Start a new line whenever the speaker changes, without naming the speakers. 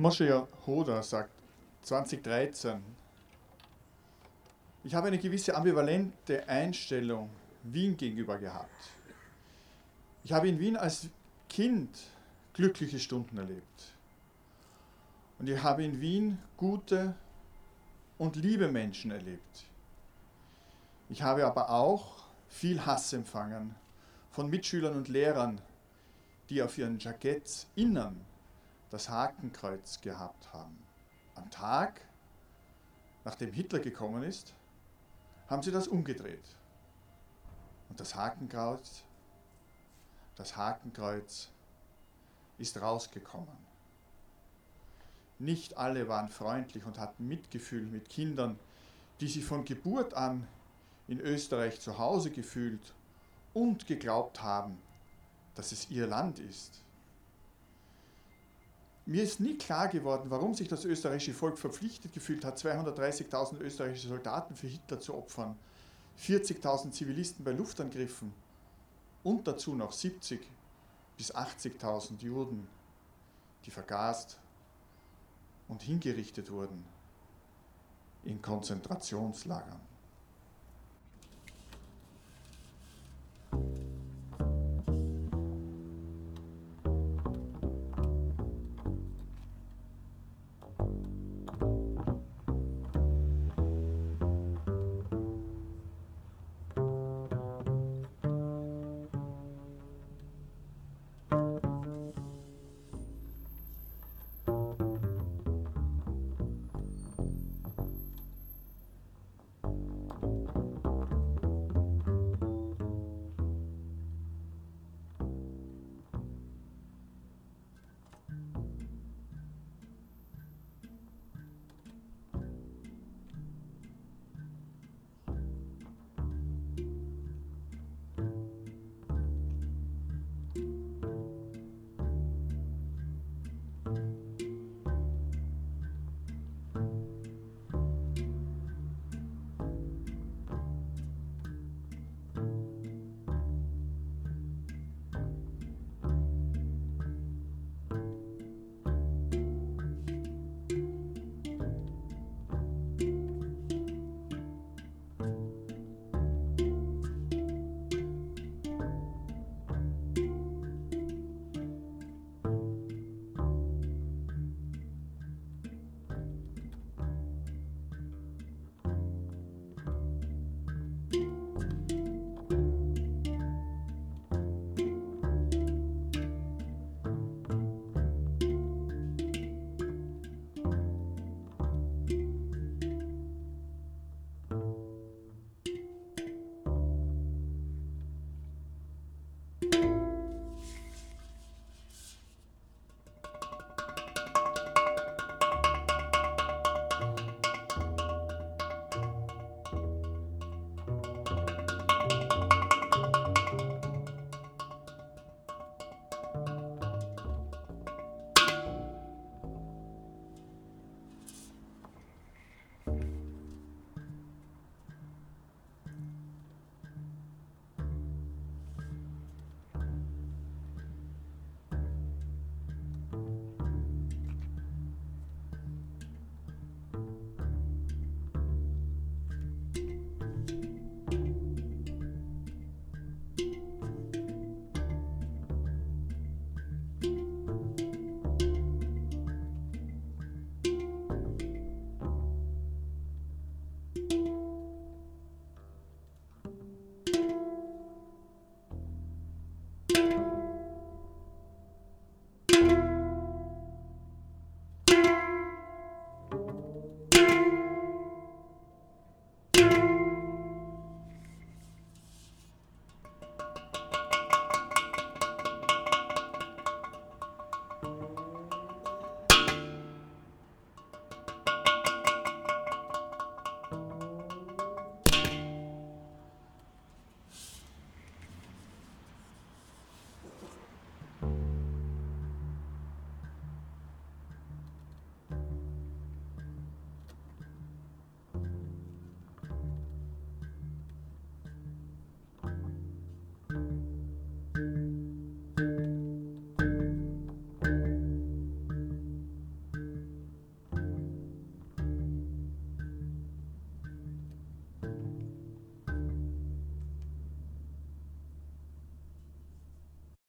Moshe Hoda sagt 2013, ich habe eine gewisse ambivalente Einstellung Wien gegenüber gehabt. Ich habe in Wien als Kind glückliche Stunden erlebt. Und ich habe in Wien gute und liebe Menschen erlebt. Ich habe aber auch viel Hass empfangen von Mitschülern und Lehrern, die auf ihren Jacketts innen das Hakenkreuz gehabt haben. Am Tag, nachdem Hitler gekommen ist, haben sie das umgedreht. Und das Hakenkreuz, das Hakenkreuz ist rausgekommen. Nicht alle waren freundlich und hatten Mitgefühl mit Kindern, die sich von Geburt an in Österreich zu Hause gefühlt und geglaubt haben, dass es ihr Land ist. Mir ist nie klar geworden, warum sich das österreichische Volk verpflichtet gefühlt hat, 230.000 österreichische Soldaten für Hitler zu opfern, 40.000 Zivilisten bei Luftangriffen und dazu noch 70.000 bis 80.000 Juden, die vergast und hingerichtet wurden in Konzentrationslagern.